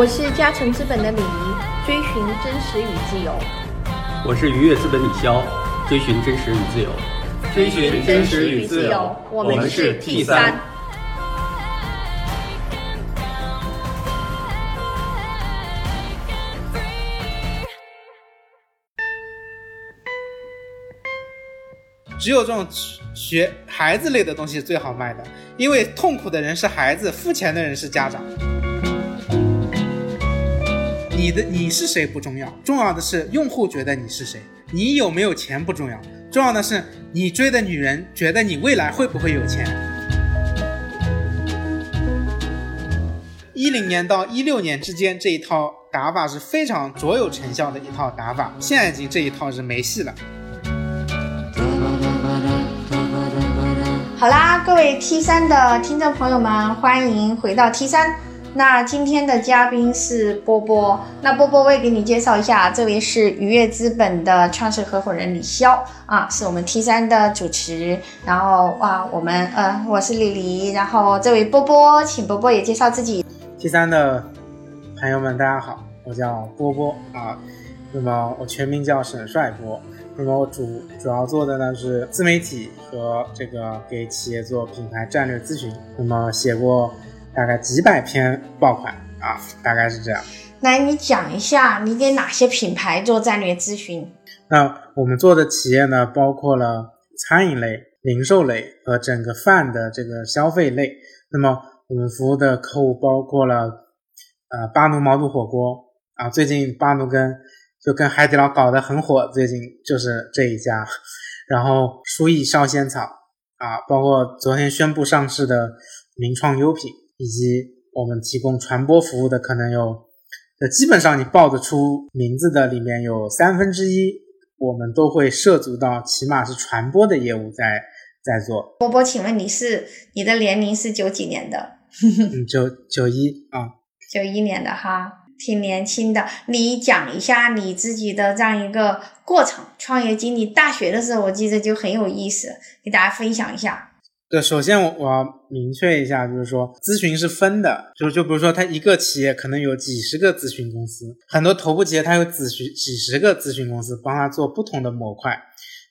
我是嘉诚资本的李怡，追寻真实与自由。我是愉悦资本李潇，追寻真实与自由。追寻真实与自由，我们是 T 三。只有这种学孩子类的东西最好卖的，因为痛苦的人是孩子，付钱的人是家长。你的你是谁不重要，重要的是用户觉得你是谁。你有没有钱不重要，重要的是你追的女人觉得你未来会不会有钱。一零年到一六年之间这一套打法是非常卓有成效的一套打法，现在已经这一套是没戏了。好啦，各位 T 三的听众朋友们，欢迎回到 T 三。那今天的嘉宾是波波，那波波我也给你介绍一下，这位是愉悦资本的创始合伙人李潇啊，是我们 T 三的主持。然后啊，我们呃，我是李黎，然后这位波波，请波波也介绍自己。T 三的朋友们，大家好，我叫波波啊，那么我全名叫沈帅波，那么我主主要做的呢是自媒体和这个给企业做品牌战略咨询，那么写过。大概几百篇爆款啊，大概是这样。来，你讲一下，你给哪些品牌做战略咨询？那我们做的企业呢，包括了餐饮类、零售类和整个饭的这个消费类。那么我们服务的客户包括了呃巴奴毛肚火锅啊，最近巴奴跟就跟海底捞搞得很火，最近就是这一家。然后舒逸烧仙草啊，包括昨天宣布上市的名创优品。以及我们提供传播服务的可能有，呃，基本上你报得出名字的里面有三分之一，我们都会涉足到起码是传播的业务在在做。波波，请问你是你的年龄是九几年的？嗯，九九一啊，九一年的哈，挺年轻的。你讲一下你自己的这样一个过程，创业经历。大学的时候我记得就很有意思，给大家分享一下。对，首先我我要明确一下，就是说咨询是分的，就就比如说他一个企业可能有几十个咨询公司，很多头部企业它有咨询几十个咨询公司帮他做不同的模块，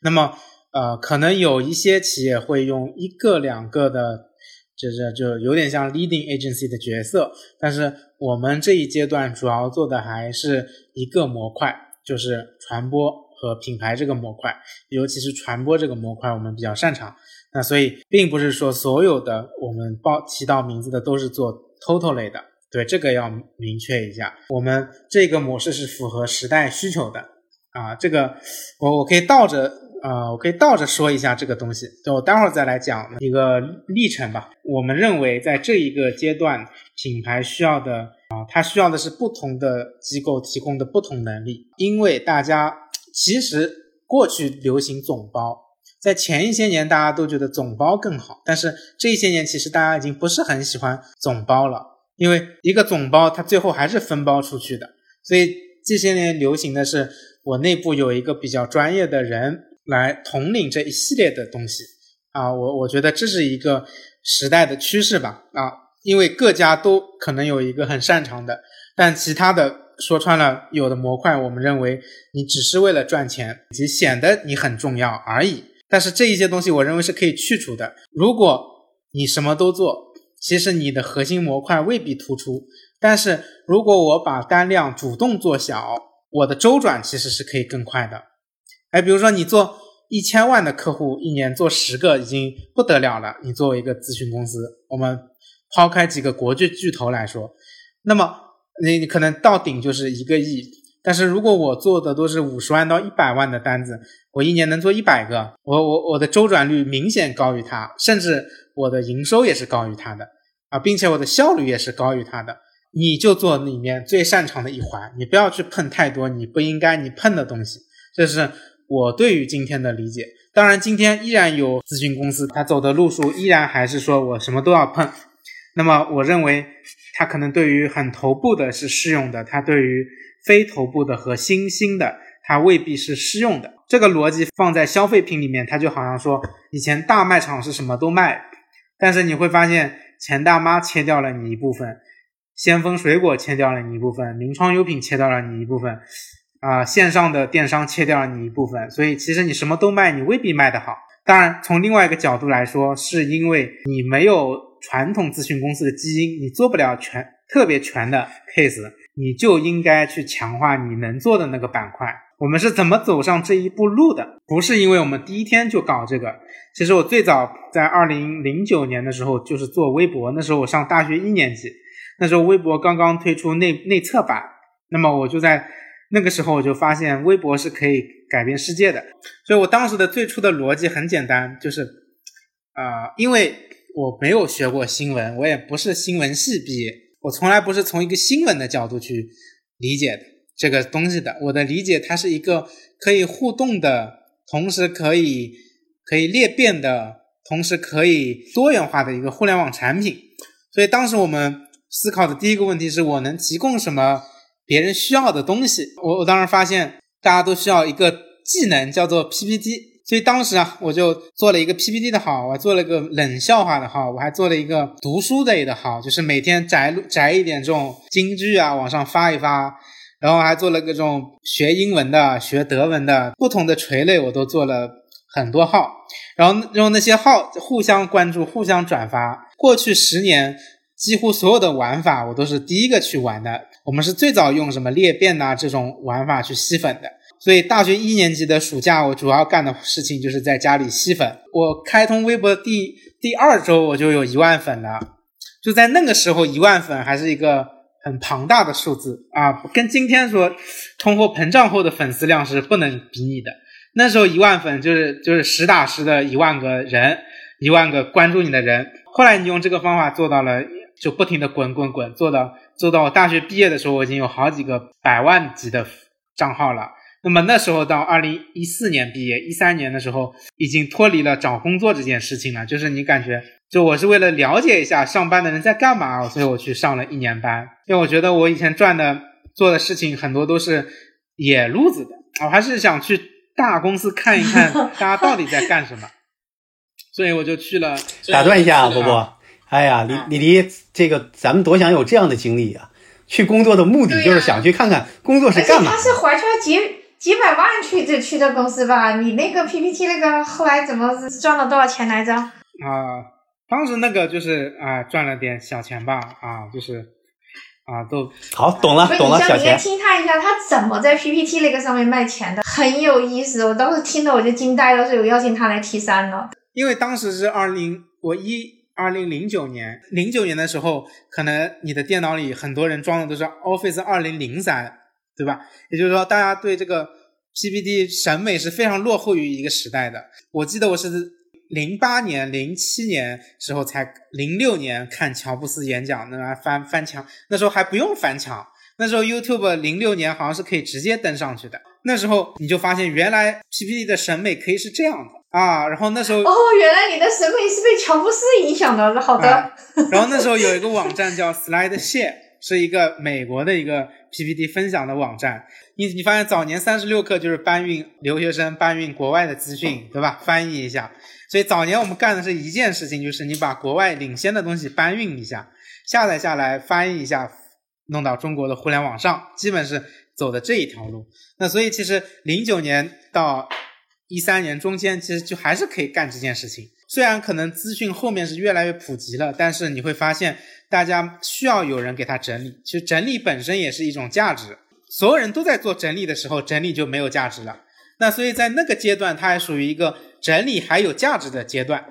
那么呃可能有一些企业会用一个两个的，就是就有点像 leading agency 的角色，但是我们这一阶段主要做的还是一个模块，就是传播和品牌这个模块，尤其是传播这个模块我们比较擅长。那所以并不是说所有的我们报提到名字的都是做 total 类的，对这个要明确一下。我们这个模式是符合时代需求的啊，这个我我可以倒着啊，我可以倒着说一下这个东西，就我待会儿再来讲一个历程吧。我们认为在这一个阶段，品牌需要的啊，它需要的是不同的机构提供的不同能力，因为大家其实过去流行总包。在前一些年，大家都觉得总包更好，但是这一些年，其实大家已经不是很喜欢总包了，因为一个总包它最后还是分包出去的。所以这些年流行的是，我内部有一个比较专业的人来统领这一系列的东西啊，我我觉得这是一个时代的趋势吧啊，因为各家都可能有一个很擅长的，但其他的说穿了，有的模块我们认为你只是为了赚钱，以及显得你很重要而已。但是这一些东西，我认为是可以去除的。如果你什么都做，其实你的核心模块未必突出。但是如果我把单量主动做小，我的周转其实是可以更快的。哎，比如说你做一千万的客户，一年做十个已经不得了了。你作为一个咨询公司，我们抛开几个国际巨头来说，那么你你可能到顶就是一个亿。但是如果我做的都是五十万到一百万的单子，我一年能做一百个，我我我的周转率明显高于他，甚至我的营收也是高于他的啊，并且我的效率也是高于他的。你就做里面最擅长的一环，你不要去碰太多你不应该你碰的东西。这是我对于今天的理解。当然，今天依然有咨询公司，他走的路数依然还是说我什么都要碰。那么我认为他可能对于很头部的是适用的，他对于。非头部的和新兴的，它未必是适用的。这个逻辑放在消费品里面，它就好像说，以前大卖场是什么都卖，但是你会发现钱大妈切掉了你一部分，先锋水果切掉了你一部分，名创优品切掉了你一部分，啊、线上的电商切掉了你一部分，所以其实你什么都卖，你未必卖得好。当然，从另外一个角度来说，是因为你没有传统咨询公司的基因，你做不了全特别全的 case，你就应该去强化你能做的那个板块。我们是怎么走上这一步路的？不是因为我们第一天就搞这个。其实我最早在二零零九年的时候就是做微博，那时候我上大学一年级，那时候微博刚刚推出内内测版，那么我就在那个时候我就发现微博是可以改变世界的。所以我当时的最初的逻辑很简单，就是，啊、因为我没有学过新闻，我也不是新闻系毕业，我从来不是从一个新闻的角度去理解的这个东西的。我的理解，它是一个可以互动的，同时可以可以裂变的，同时可以多元化的一个互联网产品。所以当时我们思考的第一个问题是我能提供什么别人需要的东西。我我当时发现大家都需要一个技能叫做 PPT。所以当时啊，我就做了一个 PPT 的号，我还做了个冷笑话的号，我还做了一个读书类的号，就是每天摘摘一点这种金句啊，往上发一发。然后还做了各种学英文的、学德文的不同的垂类，我都做了很多号。然后用那些号互相关注、互相转发。过去十年，几乎所有的玩法我都是第一个去玩的。我们是最早用什么裂变呐、这种玩法去吸粉的。所以大学一年级的暑假，我主要干的事情就是在家里吸粉。我开通微博第第二周，我就有一万粉了。就在那个时候，一万粉还是一个很庞大的数字啊，跟今天说通货膨胀后的粉丝量是不能比拟的。那时候一万粉就是就是实打实的一万个人，一万个关注你的人。后来你用这个方法做到了，就不停的滚滚滚，做到做到我大学毕业的时候，我已经有好几个百万级的账号了。那么那时候到二零一四年毕业，一三年的时候已经脱离了找工作这件事情了，就是你感觉，就我是为了了解一下上班的人在干嘛，所以我去上了一年班，因为我觉得我以前赚的做的事情很多都是野路子的，我还是想去大公司看一看 大家到底在干什么，所以我就去了。打断一下波波。哎呀，李李黎，这个咱们多想有这样的经历啊！去工作的目的就是想去看看工作是干嘛的。他是怀揣几几百万去这去的公司吧？你那个 PPT 那个后来怎么赚了多少钱来着？啊、当时那个就是啊、赚了点小钱吧，啊，就是啊，都好，懂了懂了，小你先你先。听他一下，他怎么在 PPT 那个上面卖钱的，很有意思。我当时听的我就惊呆了，所以我邀请他来 T 三了。因为当时是二零我一二零零九年，零九年的时候，可能你的电脑里很多人装的都是 Office 二零零三，对吧？也就是说，大家对这个 PPT 审美是非常落后于一个时代的。我记得我是零八年、零七年时候才，零六年看乔布斯演讲，那翻翻墙，那时候还不用翻墙。那时候 YouTube 零六年好像是可以直接登上去的。那时候你就发现，原来 PPT 的审美可以是这样的啊。然后那时候哦，原来你的审美是被乔布斯影响的。好的，啊然后那时候有一个网站叫 SlideShare，是一个美国的一个 PPT 分享的网站。你你发现早年三十六课就是搬运留学生搬运国外的资讯，对吧？翻译一下。所以早年我们干的是一件事情，就是你把国外领先的东西搬运一下，下载下来翻译一下，弄到中国的互联网上，基本是走的这一条路。那所以其实零九年到一三年中间，其实就还是可以干这件事情。虽然可能资讯后面是越来越普及了，但是你会发现大家需要有人给他整理。其实整理本身也是一种价值，所有人都在做整理的时候，整理就没有价值了。那所以在那个阶段，它还属于一个整理还有价值的阶段。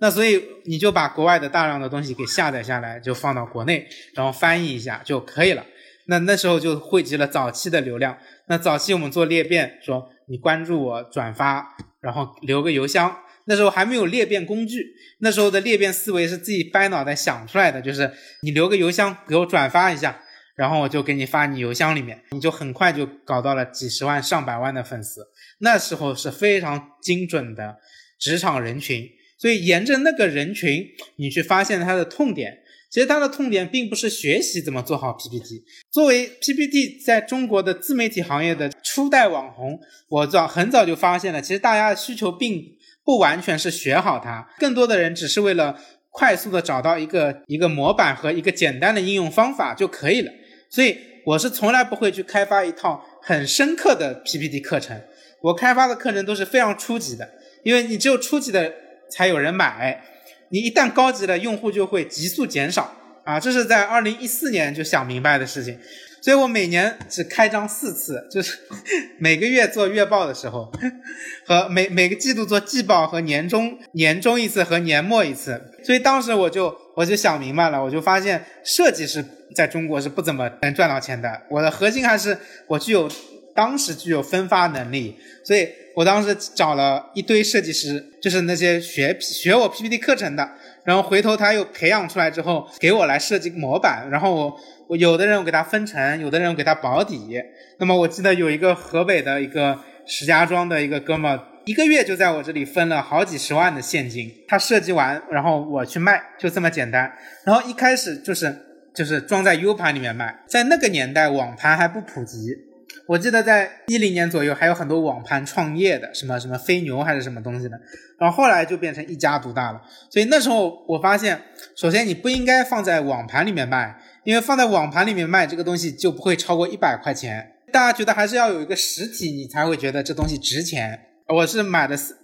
那所以你就把国外的大量的东西给下载下来，就放到国内，然后翻译一下就可以了。那那时候就汇集了早期的流量。那早期我们做裂变，说你关注我、转发，然后留个邮箱。那时候还没有裂变工具，那时候的裂变思维是自己掰脑袋想出来的，就是你留个邮箱给我转发一下，然后我就给你发你邮箱里面，你就很快就搞到了几十万、上百万的粉丝。那时候是非常精准的职场人群，所以沿着那个人群，你去发现他的痛点。其实他的痛点并不是学习怎么做好 PPT。作为 PPT 在中国的自媒体行业的初代网红，我早很早就发现了，其实大家的需求并不完全是学好它，更多的人只是为了快速的找到一个一个模板和一个简单的应用方法就可以了。所以我是从来不会去开发一套很深刻的 PPT 课程，我开发的课程都是非常初级的，因为你只有初级的才有人买，你一旦高级了，用户就会急速减少啊，这是在二零一四年就想明白的事情。所以我每年只开张四次，就是 每个月做月报的时候，和每每个季度做季报和年终年终一次和年末一次。所以当时我就我就想明白了，我就发现设计师在中国是不怎么能赚到钱的。我的核心还是我具有当时具有分发能力，所以我当时找了一堆设计师，就是那些学学我 PPT 课程的，然后回头他又培养出来之后给我来设计模板，然后我。我有的人我给他分成，有的人我给他保底。那么我记得有一个河北的一个石家庄的一个哥们，一个月就在我这里分了好几十万的现金。他设计完，然后我去卖，就这么简单。然后一开始就是就是装在 U 盘里面卖，在那个年代网盘还不普及。我记得在一零年左右还有很多网盘创业的，什么什么飞牛还是什么东西的。然后后来就变成一家独大了。所以那时候我发现，首先你不应该放在网盘里面卖。因为放在网盘里面卖这个东西就不会超过一百块钱，大家觉得还是要有一个实体，你才会觉得这东西值钱。我是买的十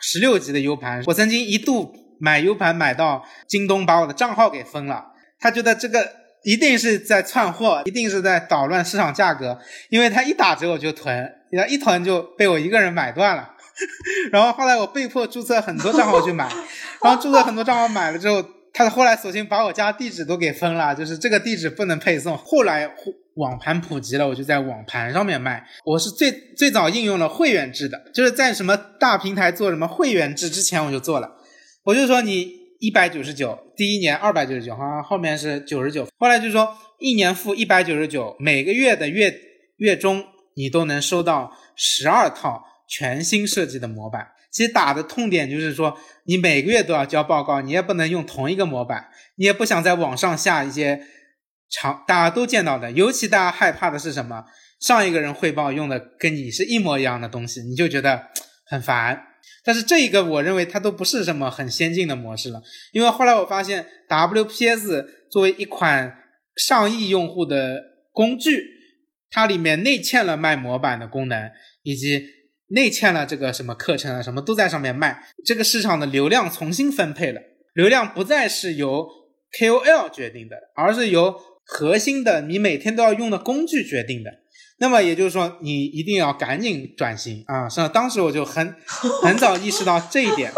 十六级的 U 盘，我曾经一度买 U 盘买到京东把我的账号给封了，他觉得这个一定是在窜货，一定是在捣乱市场价格，因为他一打折我就囤，一囤就被我一个人买断了。然后后来我被迫注册很多账号去买，然后注册很多账号买了之后。他后来索性把我家地址都给封了，就是这个地址不能配送。后来网盘普及了，我就在网盘上面卖。我是最最早应用了会员制的，就是在什么大平台做什么会员制之前我就做了。我就说你一百九十九，第一年二百九十九，好像后面是九十九。后来就说一年付一百九十九，每个月的月月中你都能收到十二套全新设计的模板。其实打的痛点就是说，你每个月都要交报告，你也不能用同一个模板，你也不想在网上下一些常大家都见到的，尤其大家害怕的是什么？上一个人汇报用的跟你是一模一样的东西，你就觉得很烦。但是这一个我认为它都不是什么很先进的模式了，因为后来我发现 WPS 作为一款上亿用户的工具，它里面内嵌了卖模板的功能，以及。内嵌了这个什么课程啊，什么都在上面卖，这个市场的流量重新分配了，流量不再是由 KOL 决定的，而是由核心的你每天都要用的工具决定的。那么也就是说，你一定要赶紧转型啊！是当时我就很 很早意识到这一点。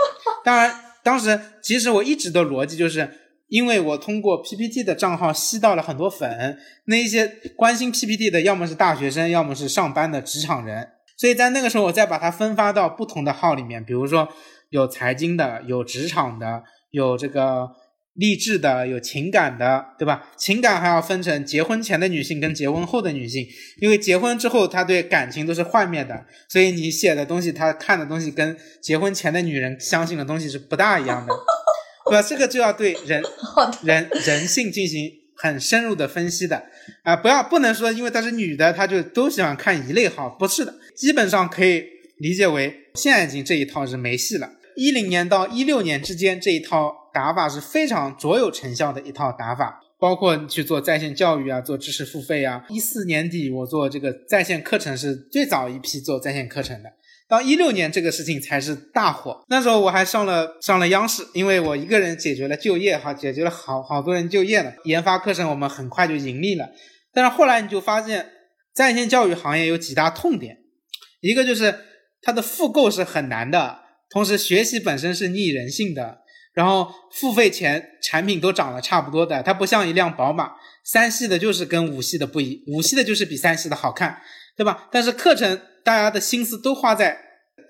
当然，当时其实我一直的逻辑就是，因为我通过 PPT 的账号吸到了很多粉，那一些关心 PPT 的，要么是大学生，要么是上班的职场人。所以在那个时候，我再把它分发到不同的号里面，比如说有财经的，有职场的，有这个励志的，有情感的，对吧？情感还要分成结婚前的女性跟结婚后的女性，因为结婚之后她对感情都是幻灭的，所以你写的东西，她看的东西跟结婚前的女人相信的东西是不大一样的，对吧？这个就要对人 人人性进行很深入的分析的啊，不要不能说因为她是女的，她就都喜欢看一类号，不是的。基本上可以理解为，现在已经这一套是没戏了。一零年到一六年之间，这一套打法是非常卓有成效的一套打法，包括去做在线教育啊，做知识付费啊。一四年底我做这个在线课程是最早一批做在线课程的，到一六年这个事情才是大火。那时候我还上了上了央视，因为我一个人解决了就业哈，解决了好好多人就业了。研发课程我们很快就盈利了，但是后来你就发现，在线教育行业有几大痛点。一个就是它的复购是很难的，同时学习本身是逆人性的，然后付费前产品都长得差不多的，它不像一辆宝马，三系的就是跟五系的不一，五系的就是比三系的好看，对吧？但是课程大家的心思都花在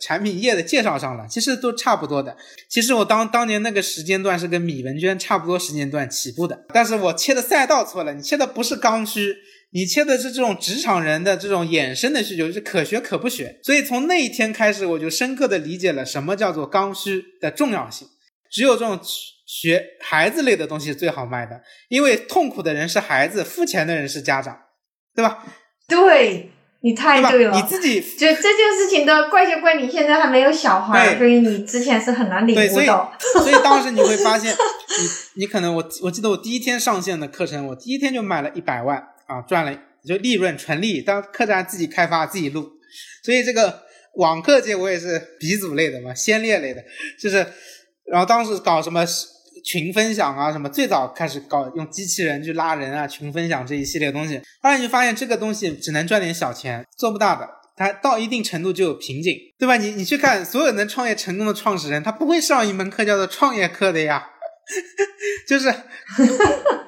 产品页的介绍上了，其实都差不多的。其实我当当年那个时间段是跟米文娟差不多时间段起步的，但是我切的赛道错了，你切的不是刚需。你切的是这种职场人的这种衍生的需求，是可学可不学。所以从那一天开始，我就深刻的理解了什么叫做刚需的重要性。只有这种学孩子类的东西最好卖的，因为痛苦的人是孩子，付钱的人是家长，对吧？对，你太对了，你自己就这件事情都怪就怪你现在还没有小孩，对。所以你之前是很难领对，所以悟到。所以当时你会发现，你你可能我我记得我第一天上线的课程，我第一天就卖了一百万啊，赚了就利润纯利，当客栈自己开发自己录，所以这个网课界我也是鼻祖类的嘛，先烈类的，就是然后当时搞什么群分享啊，什么最早开始搞用机器人去拉人啊，群分享这一系列东西，后来你就发现这个东西只能赚点小钱，做不大的。它到一定程度就有瓶颈，对吧？你你去看所有能创业成功的创始人，他不会上一门课叫做创业课的呀，就是，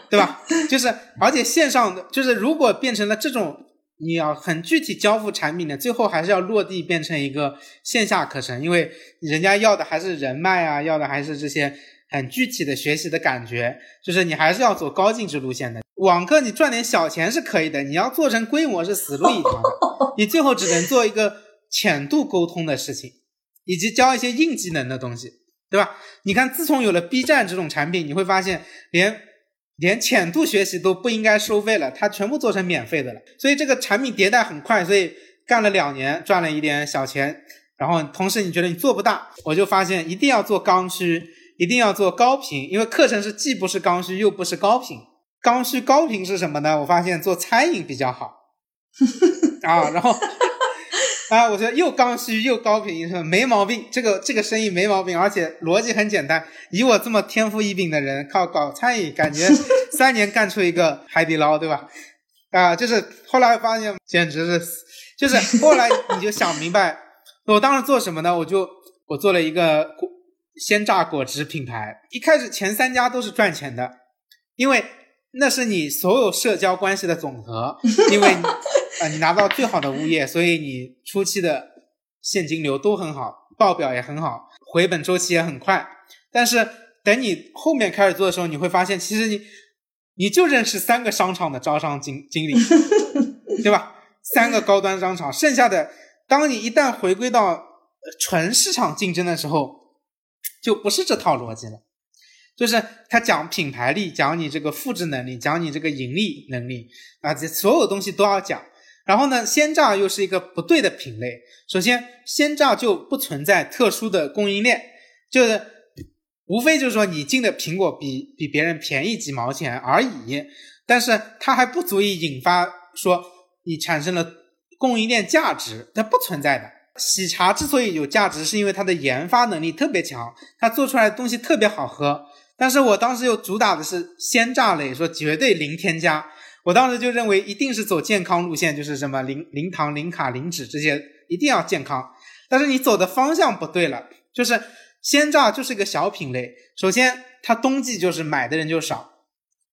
对吧？就是，而且线上的就是，如果变成了这种，你要很具体交付产品的，最后还是要落地变成一个线下课程，因为人家要的还是人脉啊，要的还是这些很具体的学习的感觉，就是你还是要走高净值路线的。网课你赚点小钱是可以的，你要做成规模是死路一条的，你最后只能做一个浅度沟通的事情，以及教一些硬技能的东西，对吧？你看，自从有了 B 站这种产品，你会发现连连浅度学习都不应该收费了，它全部做成免费的了。所以这个产品迭代很快，所以干了两年赚了一点小钱，然后同时你觉得你做不大，我就发现一定要做刚需，一定要做高频，因为课程是既不是刚需又不是高频。刚需高频是什么呢？我发现做餐饮比较好 啊，然后 啊，我觉得又刚需又高频是没毛病，这个这个生意没毛病，而且逻辑很简单。以我这么天赋异禀的人，靠搞餐饮，感觉 三年干出一个海底捞，对吧？啊，就是后来发现简直是，就是后来你就想明白，我当时做什么呢？我就我做了一个果鲜榨果汁品牌，一开始前三家都是赚钱的，因为。那是你所有社交关系的总和，因为啊、呃，你拿到最好的物业，所以你初期的现金流都很好，报表也很好，回本周期也很快。但是等你后面开始做的时候，你会发现，其实你你就认识三个商场的招商经经理，对吧？三个高端商场，剩下的，当你一旦回归到纯市场竞争的时候，就不是这套逻辑了。就是他讲品牌力，讲你这个复制能力，讲你这个盈利能力啊，这所有东西都要讲。然后呢，鲜榨又是一个不对的品类。首先，鲜榨就不存在特殊的供应链，就是无非就是说你进的苹果比比别人便宜几毛钱而已，但是它还不足以引发说你产生了供应链价值，它不存在的。喜茶之所以有价值，是因为它的研发能力特别强，它做出来的东西特别好喝。但是我当时又主打的是鲜榨类，说绝对零添加。我当时就认为一定是走健康路线，就是什么零零糖、零卡、零脂这些，一定要健康。但是你走的方向不对了，就是鲜榨就是一个小品类。首先，它冬季就是买的人就少；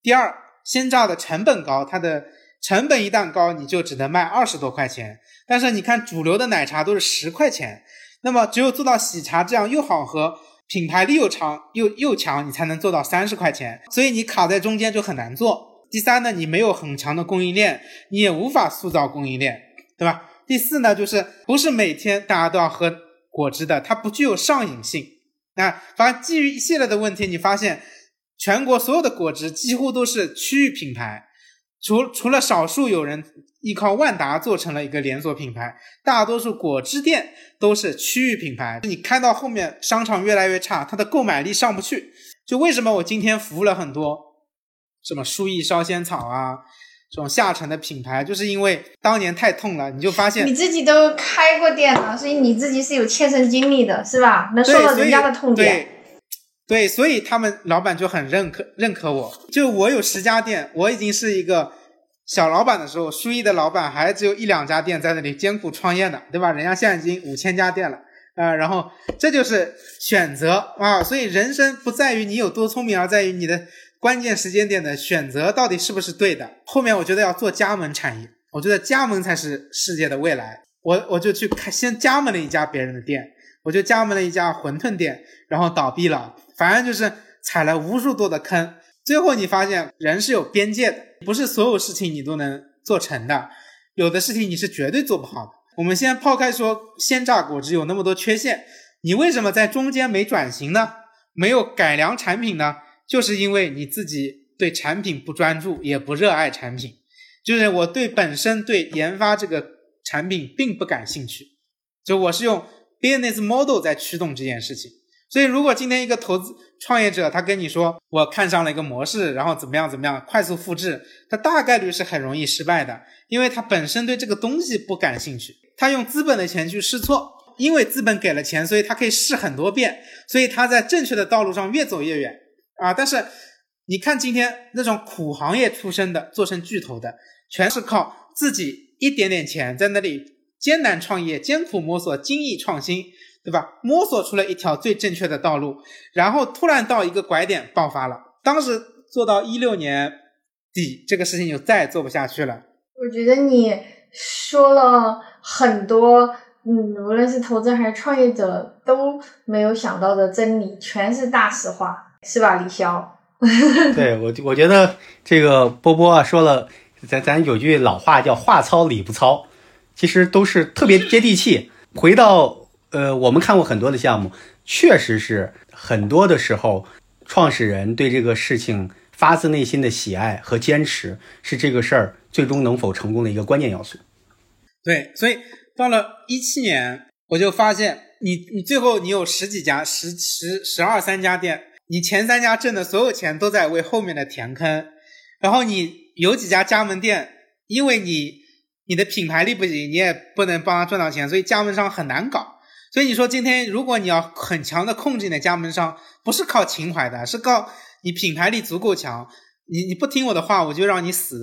第二，鲜榨的成本高，它的成本一旦高，你就只能卖二十多块钱。但是你看主流的奶茶都是十块钱，那么只有做到喜茶这样又好喝。品牌力又长又又强，你才能做到三十块钱，所以你卡在中间就很难做。第三呢，你没有很强的供应链，你也无法塑造供应链，对吧？第四呢，就是不是每天大家都要喝果汁的，它不具有上瘾性。那，反正基于一系列的问题，你发现全国所有的果汁几乎都是区域品牌，除除了少数有人依靠万达做成了一个连锁品牌，大多数果汁店都是区域品牌。你看到后面商场越来越差，它的购买力上不去。就为什么我今天服务了很多什么书艺烧仙草啊这种下沉的品牌，就是因为当年太痛了，你就发现你自己都开过店了，所以你自己是有切身经历的，是吧？能说到人家的痛点。对，所以他们老板就很认可认可我。就我有十家店，我已经是一个小老板的时候，书艺的老板还只有一两家店在那里艰苦创业呢，对吧？人家现在已经五千家店了啊、然后这就是选择啊，所以人生不在于你有多聪明，而在于你的关键时间点的选择到底是不是对的。后面我觉得要做加盟产业，我觉得加盟才是世界的未来。我我就去开，先加盟了一家别人的店，我就加盟了一家馄饨店，然后倒闭了。反正就是踩了无数多的坑，最后你发现人是有边界的，不是所有事情你都能做成的，有的事情你是绝对做不好的。我们先抛开说鲜榨果汁有那么多缺陷，你为什么在中间没转型呢？没有改良产品呢？就是因为你自己对产品不专注，也不热爱产品。就是我对本身对研发这个产品并不感兴趣，就我是用 business model 在驱动这件事情。所以，如果今天一个投资创业者他跟你说我看上了一个模式，然后怎么样怎么样快速复制，他大概率是很容易失败的，因为他本身对这个东西不感兴趣。他用资本的钱去试错，因为资本给了钱，所以他可以试很多遍，所以他在正确的道路上越走越远啊。但是你看今天那种苦行业出身的做成巨头的，全是靠自己一点点钱在那里艰难创业、艰苦摸索、精益创新。对吧？摸索出了一条最正确的道路，然后突然到一个拐点爆发了。当时做到一六年底，这个事情就再也做不下去了。我觉得你说了很多，嗯，无论是投资还是创业者都没有想到的真理，全是大实话，是吧，李潇？对我，我觉得这个波波啊说了，咱咱有句老话叫“话糙理不糙”，其实都是特别接地气。回到。呃，我们看过很多的项目，确实是很多的时候，创始人对这个事情发自内心的喜爱和坚持，是这个事儿最终能否成功的一个关键要素。对，所以到了一七年，我就发现，你你最后你有十几家，十十十二三家店，你前三家挣的所有钱都在为后面的填坑，然后你有几家加盟店，因为你你的品牌力不行，你也不能帮他赚到钱，所以加盟商很难搞。所以你说今天如果你要很强的控制你的加盟商，不是靠情怀的，是靠你品牌力足够强。你你不听我的话，我就让你死。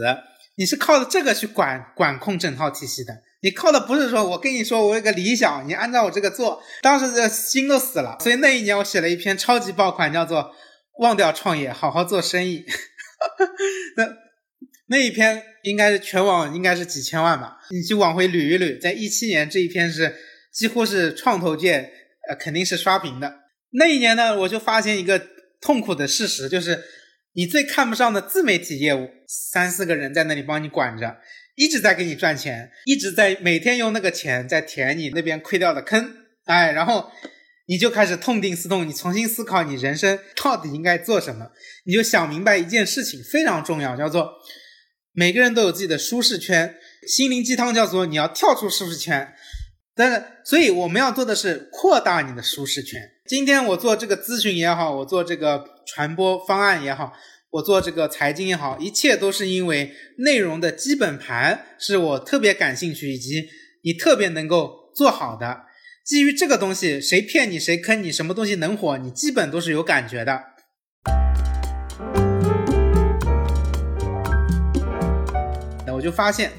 你是靠着这个去管管控整套体系的。你靠的不是说我跟你说我有个理想，你按照我这个做。当时这心都死了。所以那一年我写了一篇超级爆款，叫做《忘掉创业，好好做生意》。那那一篇应该是全网应该是几千万吧？你去往回捋一捋，在一七年这一篇是。几乎是创投界，呃，肯定是刷屏的。那一年呢，我就发现一个痛苦的事实，就是你最看不上的自媒体业务，三四个人在那里帮你管着，一直在给你赚钱，一直在每天用那个钱在填你那边亏掉的坑，哎，然后你就开始痛定思痛，你重新思考你人生到底应该做什么，你就想明白一件事情非常重要，叫做每个人都有自己的舒适圈，心灵鸡汤叫做你要跳出舒适圈。但是，所以我们要做的是扩大你的舒适圈。今天我做这个咨询也好，我做这个传播方案也好，我做这个财经也好，一切都是因为内容的基本盘是我特别感兴趣，以及你特别能够做好的。基于这个东西，谁骗你，谁坑你，什么东西能火，你基本都是有感觉的。那我就发现，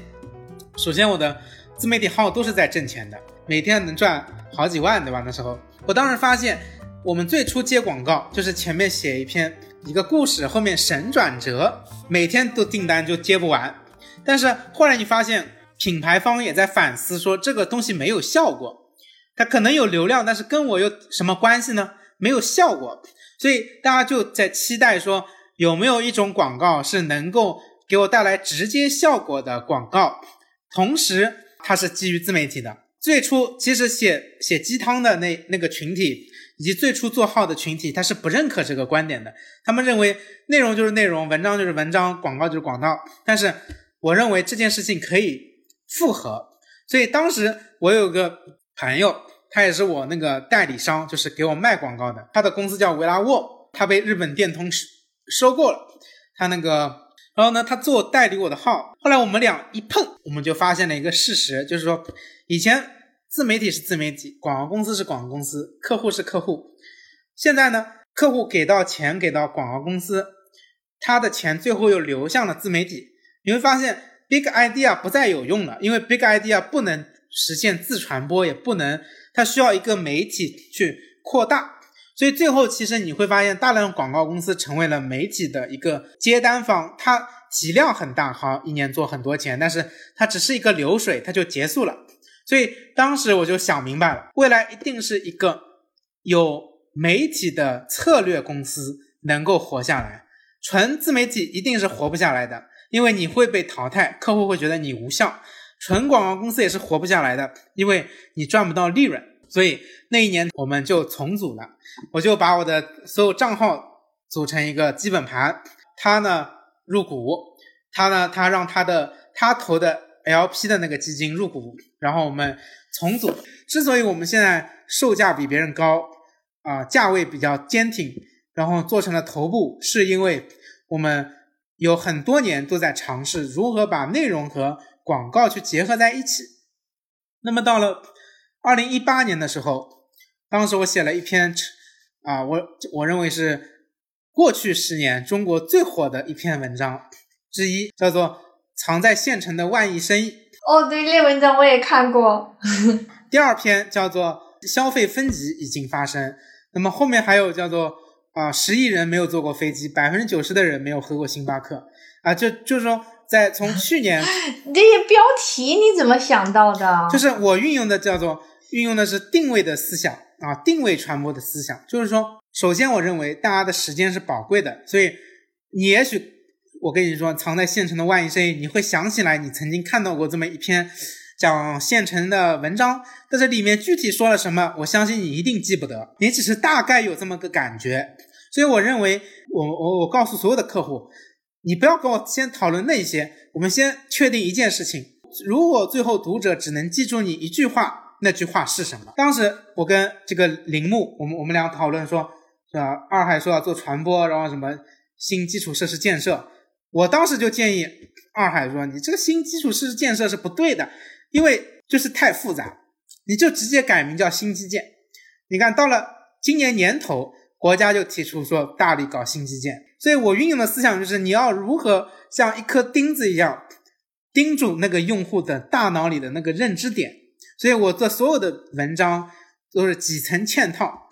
首先我的自媒体号都是在挣钱的。每天能赚好几万，对吧？那时候，我当时发现，我们最初接广告就是前面写一篇一个故事，后面神转折，每天都订单就接不完。但是后来你发现，品牌方也在反思，说这个东西没有效果，它可能有流量，但是跟我有什么关系呢？没有效果，所以大家就在期待说，有没有一种广告是能够给我带来直接效果的广告，同时它是基于自媒体的。最初其实写写鸡汤的那那个群体，以及最初做号的群体，他是不认可这个观点的。他们认为内容就是内容，文章就是文章，广告就是广告。但是我认为这件事情可以复合。所以当时我有个朋友，他也是我那个代理商，就是给我卖广告的。他的公司叫维拉沃，他被日本电通收购了。他那个，然后呢，他做代理我的号。后来我们俩一碰，我们就发现了一个事实，就是说。以前自媒体是自媒体，广告公司是广告公司，客户是客户。现在呢，客户给到钱给到广告公司，他的钱最后又流向了自媒体。你会发现，big idea 不再有用了，因为 big idea 不能实现自传播，也不能，它需要一个媒体去扩大。所以最后，其实你会发现，大量广告公司成为了媒体的一个接单方，它体量很大，好一年做很多钱，但是它只是一个流水，它就结束了。所以当时我就想明白了，未来一定是一个有媒体的策略公司能够活下来，纯自媒体一定是活不下来的，因为你会被淘汰，客户会觉得你无效；纯广告公司也是活不下来的，因为你赚不到利润。所以那一年我们就重组了，我就把我的所有账号组成一个基本盘，他呢入股，他呢他让他的他投的。LP 的那个基金入股，然后我们重组。之所以我们现在售价比别人高，啊，价位比较坚挺，然后做成了头部，是因为我们有很多年都在尝试如何把内容和广告去结合在一起。那么到了二零一八年的时候，当时我写了一篇，啊，我我认为是过去十年中国最火的一篇文章之一，叫做《藏在县城的万亿生意》。哦，对，那文章我也看过。第二篇叫做《消费分级已经发生》，那么后面还有叫做啊，十亿人没有坐过飞机，百分之九十的人没有喝过星巴克啊，就就是说。在从去年 这些标题你怎么想到的？就是我运用的叫做运用的是定位的思想啊，定位传播的思想。就是说，首先我认为大家的时间是宝贵的，所以你也许我跟你说，藏在县城的万亿生意，你会想起来你曾经看到过这么一篇讲县城的文章，但是里面具体说了什么，我相信你一定记不得，你只是大概有这么个感觉。所以我认为，我我我告诉所有的客户。你不要跟我先讨论那些，我们先确定一件事情：如果最后读者只能记住你一句话，那句话是什么？当时我跟这个铃木，我们我们俩讨论说，是吧？二海说要做传播，然后什么新基础设施建设，我当时就建议二海说，你这个新基础设施建设是不对的，因为就是太复杂，你就直接改名叫新基建。你看到了今年年头，国家就提出说大力搞新基建。所以我运用的思想就是，你要如何像一颗钉子一样钉住那个用户的大脑里的那个认知点。所以我做所有的文章都是几层嵌套。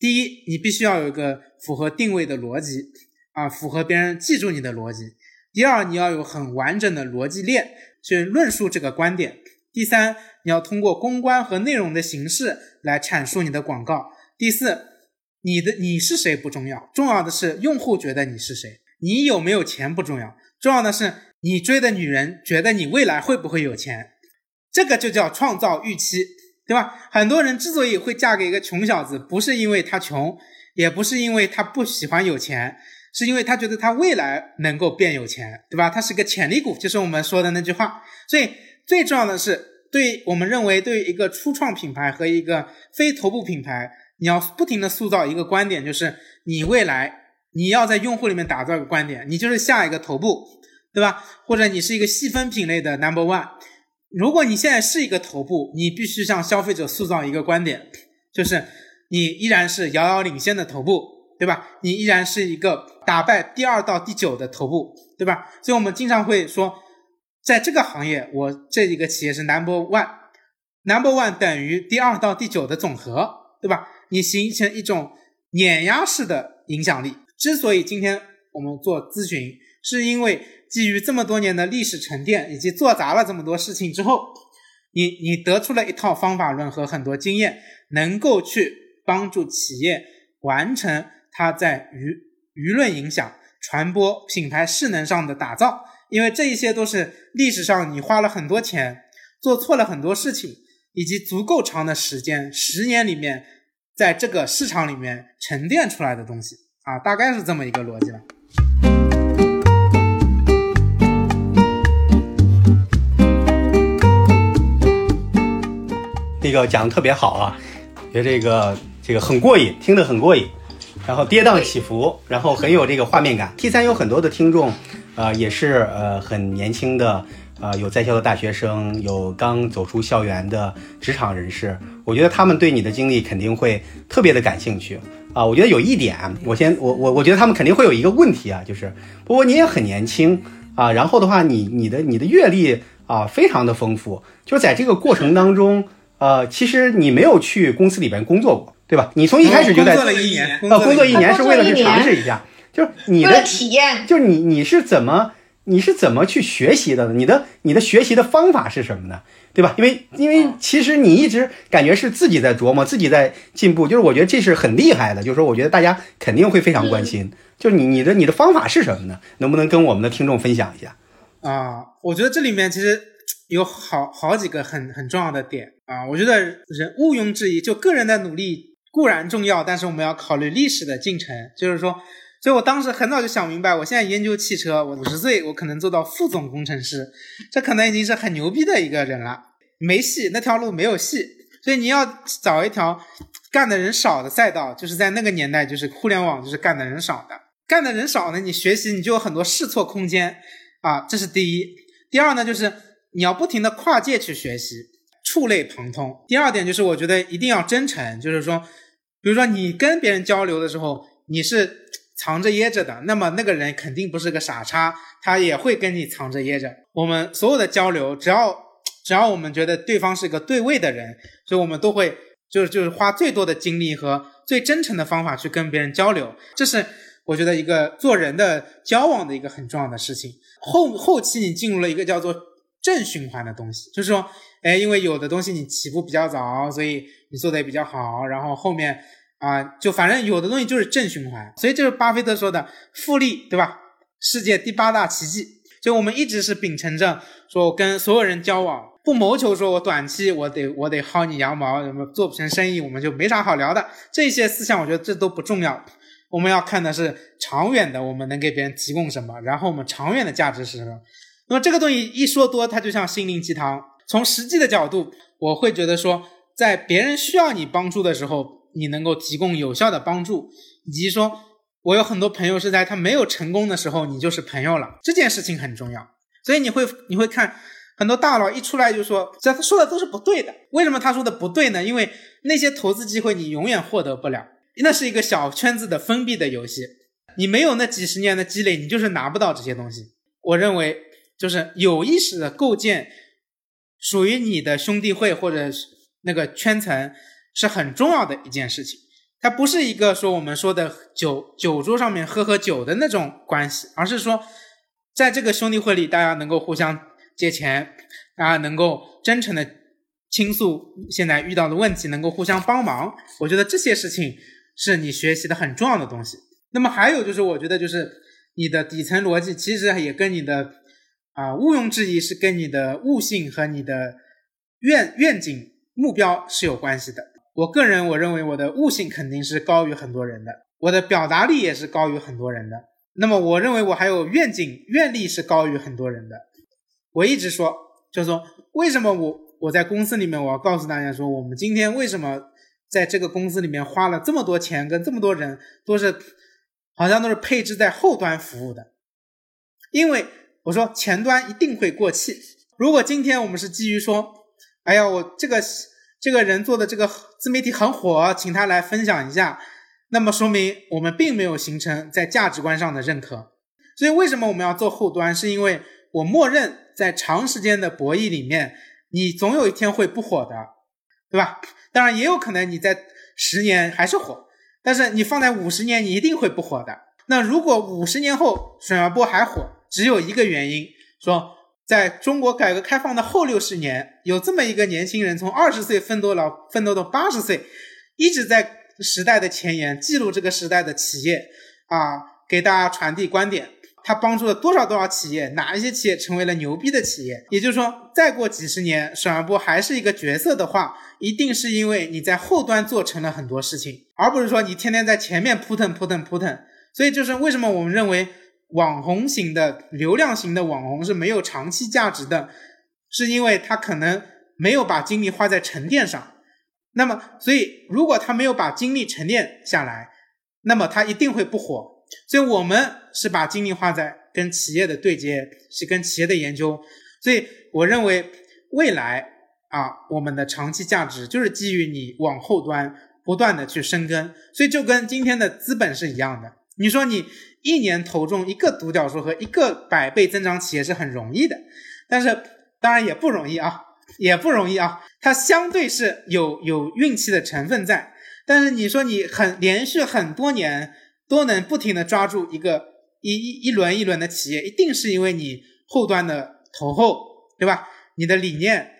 第一，你必须要有一个符合定位的逻辑啊，符合别人记住你的逻辑。第二，你要有很完整的逻辑链去论述这个观点。第三，你要通过公关和内容的形式来阐述你的广告。第四。你的你是谁不重要，重要的是用户觉得你是谁。你有没有钱不重要，重要的是你追的女人觉得你未来会不会有钱。这个就叫创造预期，对吧？很多人之所以会嫁给一个穷小子，不是因为他穷，也不是因为他不喜欢有钱，是因为他觉得他未来能够变有钱，对吧？他是个潜力股，就是我们说的那句话。所以最重要的是，对我们认为，对于一个初创品牌和一个非头部品牌。你要不停的塑造一个观点，就是你未来你要在用户里面打造一个观点，你就是下一个头部，对吧？或者你是一个细分品类的 number one。如果你现在是一个头部，你必须向消费者塑造一个观点，就是你依然是遥遥领先的头部，对吧？你依然是一个打败第二到第九的头部，对吧？所以我们经常会说，在这个行业，我这一个企业是 number one，number one 等于第二到第九的总和，对吧？你形成一种碾压式的影响力。之所以今天我们做咨询，是因为基于这么多年的历史沉淀，以及做砸了这么多事情之后，你你得出了一套方法论和很多经验，能够去帮助企业完成它在舆舆论影响、传播、品牌势能上的打造。因为这一些都是历史上你花了很多钱，做错了很多事情，以及足够长的时间，十年里面。在这个市场里面沉淀出来的东西啊，大概是这么一个逻辑吧。那个讲的特别好啊，觉得这个这个很过瘾，听得很过瘾，然后跌宕起伏，然后很有这个画面感。T 三有很多的听众，呃，也是呃很年轻的。啊，有在校的大学生，有刚走出校园的职场人士，我觉得他们对你的经历肯定会特别的感兴趣啊。我觉得有一点，我先我我我觉得他们肯定会有一个问题啊，就是不过你也很年轻啊，然后的话，你你的你的阅历啊非常的丰富，就在这个过程当中，呃，其实你没有去公司里边工作过，对吧？你从一开始就在工作了一年，呃，工作一年是为了去尝试一下，就是你的体验，就是你你是怎么。你是怎么去学习的呢？你的你的学习的方法是什么呢？对吧？因为因为其实你一直感觉是自己在琢磨，自己在进步，就是我觉得这是很厉害的。就是说，我觉得大家肯定会非常关心，就是你你的你的方法是什么呢？能不能跟我们的听众分享一下？啊，我觉得这里面其实有好好几个很很重要的点啊。我觉得人毋庸置疑，就个人的努力固然重要，但是我们要考虑历史的进程，就是说。所以我当时很早就想明白，我现在研究汽车，我五十岁我可能做到副总工程师，这可能已经是很牛逼的一个人了。没戏，那条路没有戏。所以你要找一条干的人少的赛道，就是在那个年代，就是互联网就是干的人少的，干的人少呢，你学习你就有很多试错空间啊，这是第一。第二呢，就是你要不停的跨界去学习，触类旁通。第二点就是我觉得一定要真诚，就是说，比如说你跟别人交流的时候，你是。藏着掖着的，那么那个人肯定不是个傻叉，他也会跟你藏着掖着。我们所有的交流，只要只要我们觉得对方是一个对位的人，所以我们都会就是就是花最多的精力和最真诚的方法去跟别人交流。这是我觉得一个做人的交往的一个很重要的事情。后后期你进入了一个叫做正循环的东西，就是说，哎，因为有的东西你起步比较早，所以你做的也比较好，然后后面。啊，就反正有的东西就是正循环，所以这是巴菲特说的复利，对吧？世界第八大奇迹。所以我们一直是秉承着说，我跟所有人交往不谋求说我短期我得我得薅你羊毛，什么做不成生意我们就没啥好聊的这些思想，我觉得这都不重要。我们要看的是长远的，我们能给别人提供什么，然后我们长远的价值是什么。那么这个东西一说多，它就像心灵鸡汤。从实际的角度，我会觉得说，在别人需要你帮助的时候。你能够提供有效的帮助，以及说，我有很多朋友是在他没有成功的时候，你就是朋友了，这件事情很重要。所以你会你会看很多大佬一出来就说，这他说的都是不对的。为什么他说的不对呢？因为那些投资机会你永远获得不了，那是一个小圈子的封闭的游戏，你没有那几十年的积累，你就是拿不到这些东西。我认为就是有意识的构建属于你的兄弟会或者那个圈层。是很重要的一件事情，它不是一个说我们说的酒酒桌上面喝喝酒的那种关系，而是说，在这个兄弟会里，大家能够互相借钱，大家能够真诚的倾诉现在遇到的问题，能够互相帮忙。我觉得这些事情是你学习的很重要的东西。那么还有就是，我觉得就是你的底层逻辑其实也跟你的啊毋庸置疑是跟你的悟性和你的愿愿景目标是有关系的。我个人我认为我的悟性肯定是高于很多人的，我的表达力也是高于很多人的。那么我认为我还有愿景愿力是高于很多人的。我一直说，就说为什么我我在公司里面我要告诉大家说，我们今天为什么在这个公司里面花了这么多钱跟这么多人都是好像都是配置在后端服务的，因为我说前端一定会过气。如果今天我们是基于说，哎呀我这个。这个人做的这个自媒体很火，请他来分享一下，那么说明我们并没有形成在价值观上的认可。所以为什么我们要做后端？是因为我默认在长时间的博弈里面，你总有一天会不火的，对吧？当然也有可能你在十年还是火，但是你放在五十年，你一定会不火的。那如果五十年后沈阳波还火，只有一个原因，说。在中国改革开放的后六十年，有这么一个年轻人，从二十岁奋斗了，奋斗到八十岁，一直在时代的前沿记录这个时代的企业啊，给大家传递观点。他帮助了多少多少企业？哪一些企业成为了牛逼的企业？也就是说，再过几十年，沈而波还是一个角色的话，一定是因为你在后端做成了很多事情，而不是说你天天在前面扑腾扑腾扑腾。所以，就是为什么我们认为。网红型的流量型的网红是没有长期价值的，是因为他可能没有把精力花在沉淀上。那么，所以如果他没有把精力沉淀下来，那么他一定会不火。所以我们是把精力花在跟企业的对接，是跟企业的研究。所以我认为未来啊，我们的长期价值就是基于你往后端不断的去深耕。所以就跟今天的资本是一样的。你说你。一年投中一个独角兽和一个百倍增长企业是很容易的，但是当然也不容易啊，也不容易啊。它相对是有有运气的成分在，但是你说你很连续很多年都能不停的抓住一个一一一轮一轮的企业，一定是因为你后端的投后，对吧？你的理念，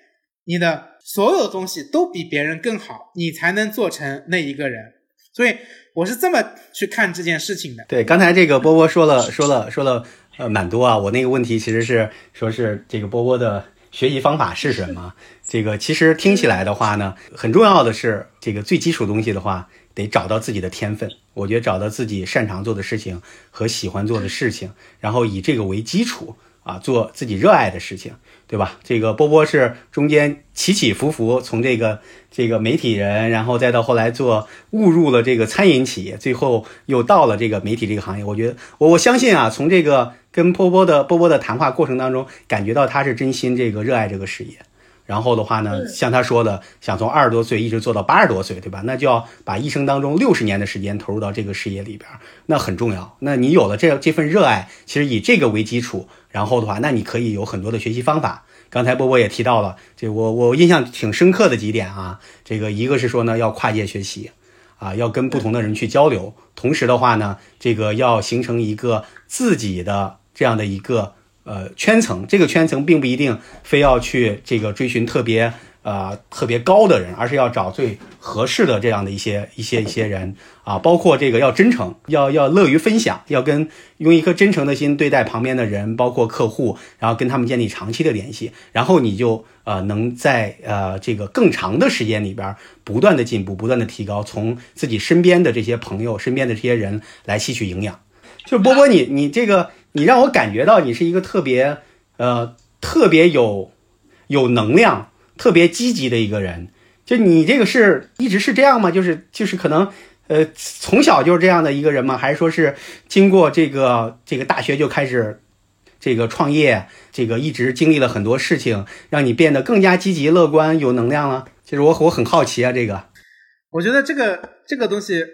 你的所有东西都比别人更好，你才能做成那一个人。所以。我是这么去看这件事情的。对，刚才这个波波说了说了说了，呃，蛮多啊。我那个问题其实是说是这个波波的学习方法是什么？这个其实听起来的话呢，很重要的是这个最基础东西的话，得找到自己的天分。我觉得找到自己擅长做的事情和喜欢做的事情，然后以这个为基础啊，做自己热爱的事情，对吧？这个波波是中间起起伏伏，从这个这个媒体人，然后再到后来做误入了这个餐饮企业，最后又到了这个媒体这个行业。我觉得我我相信啊，从这个跟波波的波波的谈话过程当中，感觉到他是真心这个热爱这个事业。然后的话呢，像他说的，想从二十多岁一直做到八十多岁，对吧？那就要把一生当中六十年的时间投入到这个事业里边，那很重要。那你有了这这份热爱，其实以这个为基础，然后的话，那你可以有很多的学习方法。刚才波波也提到了，这我我印象挺深刻的几点啊，这个一个是说呢，要跨界学习，啊，要跟不同的人去交流，同时的话呢，这个要形成一个自己的这样的一个。呃，圈层这个圈层并不一定非要去这个追寻特别呃特别高的人，而是要找最合适的这样的一些一些一些人啊，包括这个要真诚，要要乐于分享，要跟用一颗真诚的心对待旁边的人，包括客户，然后跟他们建立长期的联系，然后你就呃能在呃这个更长的时间里边不断的进步，不断的提高，从自己身边的这些朋友、身边的这些人来吸取营养。就是波波，你你这个。你让我感觉到你是一个特别，呃，特别有有能量、特别积极的一个人。就你这个是一直是这样吗？就是就是可能，呃，从小就是这样的一个人吗？还是说是经过这个这个大学就开始这个创业，这个一直经历了很多事情，让你变得更加积极、乐观、有能量了？其实我我很好奇啊，这个，我觉得这个这个东西，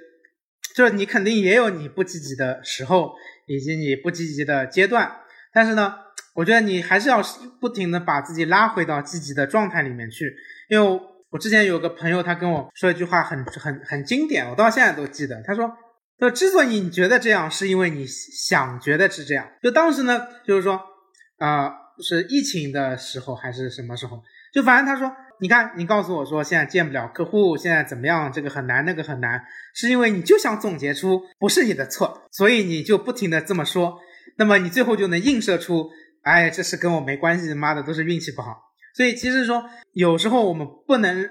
就是你肯定也有你不积极的时候。以及你不积极的阶段，但是呢，我觉得你还是要不停的把自己拉回到积极的状态里面去。因为我之前有个朋友，他跟我说一句话很很很经典，我到现在都记得。他说：“说之所以你觉得这样，是因为你想觉得是这样。”就当时呢，就是说，啊，是疫情的时候还是什么时候？就反正他说。你看，你告诉我说现在见不了客户，现在怎么样？这个很难，那个很难，是因为你就想总结出不是你的错，所以你就不停的这么说，那么你最后就能映射出，哎，这是跟我没关系，妈的都是运气不好。所以其实说，有时候我们不能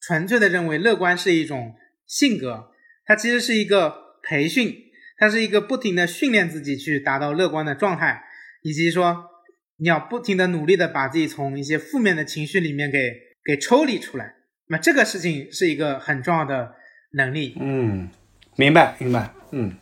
纯粹的认为乐观是一种性格，它其实是一个培训，它是一个不停的训练自己去达到乐观的状态，以及说你要不停的努力的把自己从一些负面的情绪里面给。给抽离出来，那这个事情是一个很重要的能力。嗯，明白，明白。嗯，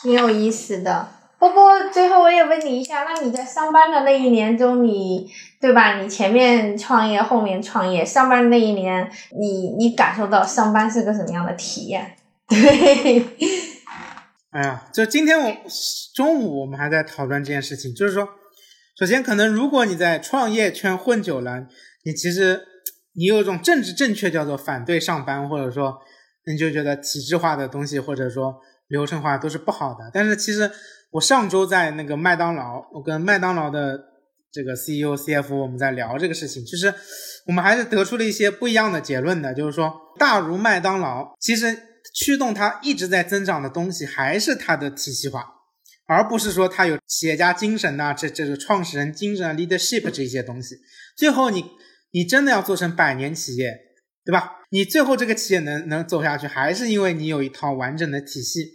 挺有意思的。波波，最后我也问你一下，那你在上班的那一年中，你对吧？你前面创业，后面创业，上班那一年，你你感受到上班是个什么样的体验？对。哎呀，就今天我中午我们还在讨论这件事情，就是说，首先可能如果你在创业圈混久了。你其实你有一种政治正确，叫做反对上班，或者说你就觉得体制化的东西或者说流程化都是不好的。但是其实我上周在那个麦当劳，我跟麦当劳的这个 CEO、CF 我们在聊这个事情，其实我们还是得出了一些不一样的结论的。就是说，大如麦当劳，其实驱动它一直在增长的东西还是它的体系化，而不是说它有企业家精神呐，这这个创始人精神、leadership 这些东西。最后你。你真的要做成百年企业，对吧？你最后这个企业能能走下去，还是因为你有一套完整的体系。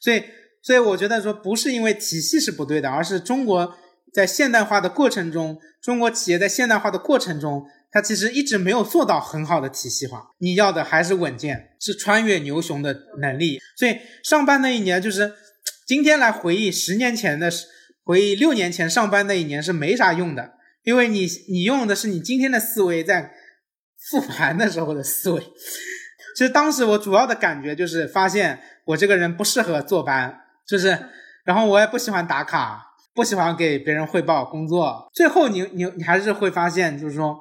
所以，所以我觉得说，不是因为体系是不对的，而是中国在现代化的过程中，中国企业在现代化的过程中，它其实一直没有做到很好的体系化。你要的还是稳健，是穿越牛熊的能力。所以，上班那一年，就是今天来回忆十年前的，回忆六年前上班那一年是没啥用的。因为你你用的是你今天的思维在复盘的时候的思维，其实当时我主要的感觉就是发现我这个人不适合坐班，就是，然后我也不喜欢打卡，不喜欢给别人汇报工作。最后你你你还是会发现，就是说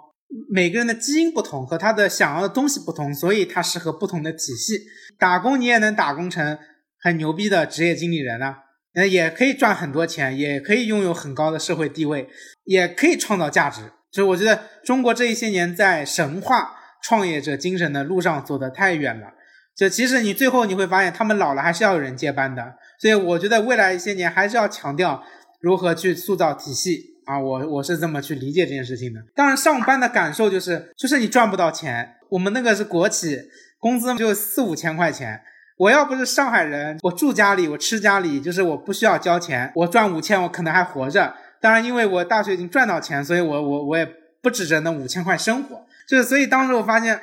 每个人的基因不同和他的想要的东西不同，所以他适合不同的体系。打工你也能打工成很牛逼的职业经理人啊。那，也可以赚很多钱，也可以拥有很高的社会地位，也可以创造价值。就是我觉得中国这一些年在神话创业者精神的路上走得太远了。就其实你最后你会发现，他们老了还是要有人接班的。所以我觉得未来一些年还是要强调如何去塑造体系啊。我我是这么去理解这件事情的。当然，上班的感受就是就是你赚不到钱。我们那个是国企。工资就四五千块钱。我要不是上海人，我住家里，我吃家里，就是我不需要交钱，我赚五千，我可能还活着。当然，因为我大学已经赚到钱，所以我我我也不指着那五千块生活。就是所以当时我发现，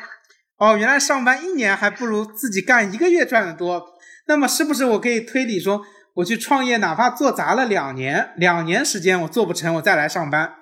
哦，原来上班一年还不如自己干一个月赚的多。那么是不是我可以推理说，我去创业，哪怕做砸了两年，两年时间我做不成，我再来上班，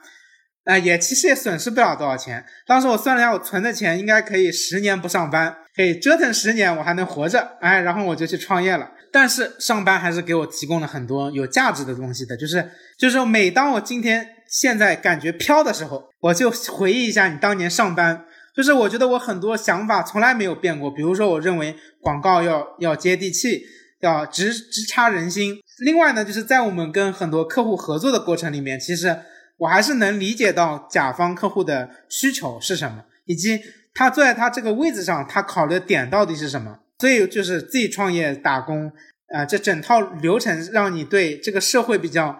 哎，也其实也损失不了多少钱。当时我算了一下，我存的钱应该可以十年不上班。可以折腾十年，我还能活着，哎，然后我就去创业了。但是上班还是给我提供了很多有价值的东西的，就是就是每当我今天现在感觉飘的时候，我就回忆一下你当年上班，就是我觉得我很多想法从来没有变过。比如说，我认为广告要要接地气，要直直插人心。另外呢，就是在我们跟很多客户合作的过程里面，其实我还是能理解到甲方客户的需求是什么，以及。他坐在他这个位置上，他考虑的点到底是什么？所以就是自己创业打工，啊，这整套流程让你对这个社会比较，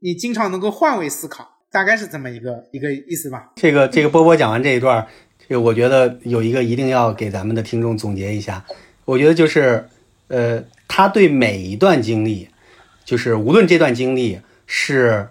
你经常能够换位思考，大概是这么一个一个意思吧。这个这个波波讲完这一段，这个我觉得有一个一定要给咱们的听众总结一下，我觉得就是，呃，他对每一段经历，就是无论这段经历是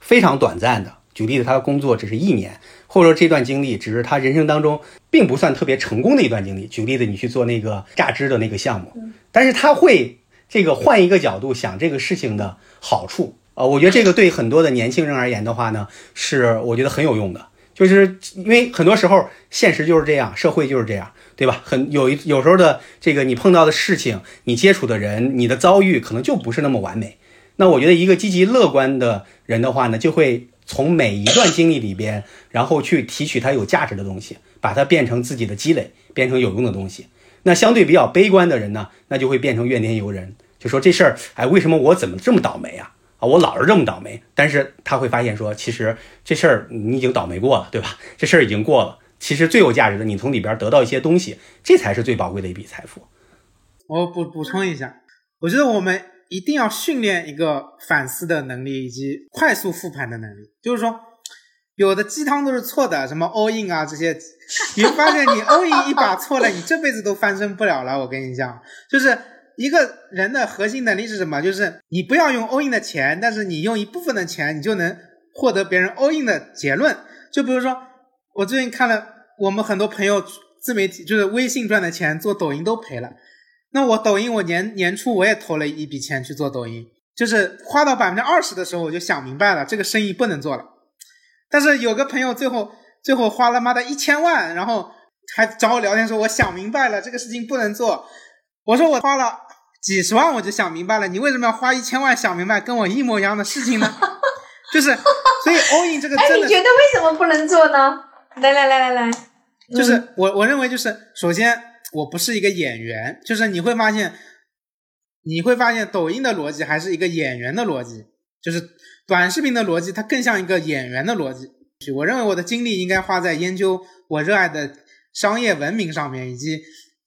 非常短暂的，举例子，他的工作只是一年。或者说这段经历只是他人生当中并不算特别成功的一段经历。举例子，你去做那个榨汁的那个项目，但是他会这个换一个角度想这个事情的好处啊，我觉得这个对很多的年轻人而言的话呢，是我觉得很有用的。就是因为很多时候现实就是这样，社会就是这样，对吧？很有一有时候的这个你碰到的事情，你接触的人，你的遭遇可能就不是那么完美。那我觉得一个积极乐观的人的话呢，就会。从每一段经历里边，然后去提取它有价值的东西，把它变成自己的积累，变成有用的东西。那相对比较悲观的人呢，那就会变成怨天尤人，就说这事儿，哎，为什么我怎么这么倒霉啊？啊，我老是这么倒霉。但是他会发现说，其实这事儿你已经倒霉过了，对吧？这事儿已经过了。其实最有价值的，你从里边得到一些东西，这才是最宝贵的一笔财富。我补补充一下，我觉得我们。一定要训练一个反思的能力以及快速复盘的能力。就是说，有的鸡汤都是错的，什么 all in 啊这些，你会发现你 all in 一把错了，你这辈子都翻身不了了。我跟你讲，就是一个人的核心能力是什么？就是你不要用 all in 的钱，但是你用一部分的钱，你就能获得别人 all in 的结论。就比如说，我最近看了我们很多朋友自媒体，就是微信赚的钱，做抖音都赔了。那我抖音，我年年初我也投了一笔钱去做抖音，就是花到百分之二十的时候，我就想明白了，这个生意不能做了。但是有个朋友最后最后花了妈的一千万，然后还找我聊天说，我想明白了，这个事情不能做。我说我花了几十万，我就想明白了，你为什么要花一千万想明白跟我一模一样的事情呢？就是所以 all in 这个，哎，你觉得为什么不能做呢？来来来来来，就是我我认为就是首先。我不是一个演员，就是你会发现，你会发现抖音的逻辑还是一个演员的逻辑，就是短视频的逻辑，它更像一个演员的逻辑。我认为我的精力应该花在研究我热爱的商业文明上面，以及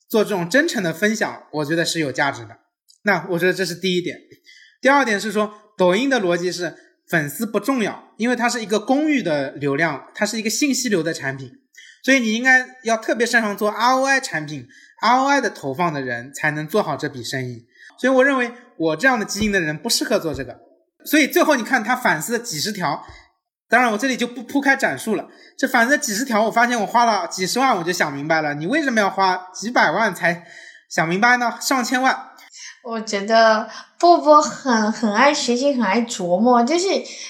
做这种真诚的分享，我觉得是有价值的。那我觉得这是第一点。第二点是说，抖音的逻辑是粉丝不重要，因为它是一个公域的流量，它是一个信息流的产品。所以你应该要特别擅长做 ROI 产品，ROI 的投放的人才能做好这笔生意。所以我认为我这样的基因的人不适合做这个。所以最后你看他反思了几十条，当然我这里就不铺开展述了。这反正几十条，我发现我花了几十万，我就想明白了，你为什么要花几百万才想明白呢？上千万。我觉得波波很很爱学习，很爱琢磨，就是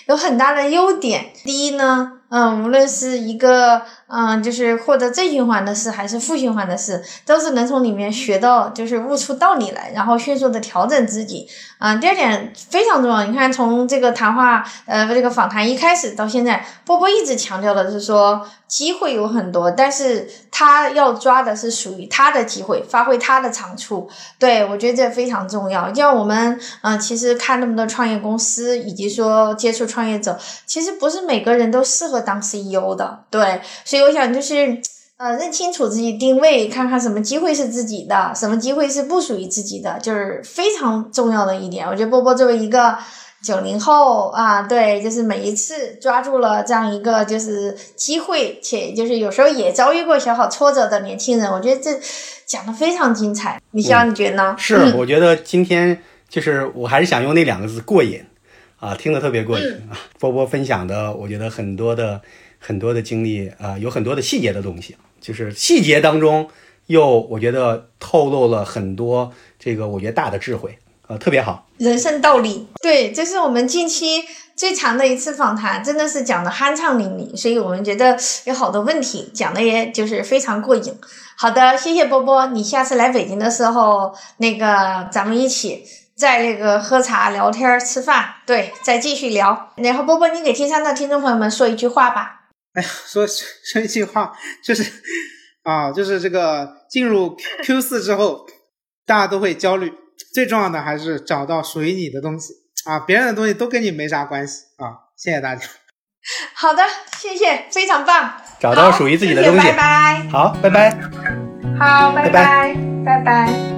有很大的优点。第一呢。嗯，无论是一个嗯，就是获得正循环的事，还是负循环的事，都是能从里面学到，就是悟出道理来，然后迅速的调整自己。嗯，第二点非常重要，你看从这个谈话呃这个访谈一开始到现在，波波一直强调的是说机会有很多，但是他要抓的是属于他的机会，发挥他的长处。对我觉得这非常重要。就像我们嗯，其实看那么多创业公司，以及说接触创业者，其实不是每个人都适合。当 CEO 的，对，所以我想就是，呃，认清楚自己定位，看看什么机会是自己的，什么机会是不属于自己的，就是非常重要的一点。我觉得波波作为一个九零后啊，对，就是每一次抓住了这样一个就是机会，且就是有时候也遭遇过小小挫折的年轻人，我觉得这讲的非常精彩。李潇，你觉得呢？是，我觉得今天就是我还是想用那两个字过瘾啊，听得特别过瘾啊。波波分享的，我觉得很多的很多的经历啊，有很多的细节的东西，就是细节当中又我觉得透露了很多这个我觉得大的智慧。呃，特别好，人生道理，对，这是我们近期最长的一次访谈，真的是讲的酣畅淋漓，所以我们觉得有好多问题讲的也就是非常过瘾。好的，谢谢波波，你下次来北京的时候，那个咱们一起在那个喝茶、聊天、吃饭，对，再继续聊。然后波波，你给天山的听众朋友们说一句话吧。哎呀，说说一句话，就是啊，就是这个进入 Q 四之后，大家都会焦虑。最重要的还是找到属于你的东西啊，别人的东西都跟你没啥关系啊！谢谢大家。好的，谢谢，非常棒。找到属于自己的东西。拜拜。好，拜拜。好，拜拜，拜拜。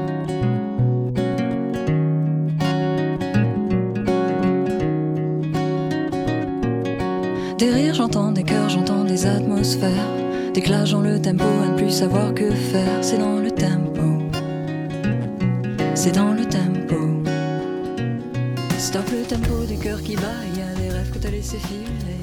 Des rires, j'entends des cœurs, j'entends des atmosphères. Des classes dans le tempo à ne plus savoir que faire. C'est dans le tempo. C'est dans le tempo. Stop le tempo du cœur qui bat. Il y a des rêves que t'as laissé filer.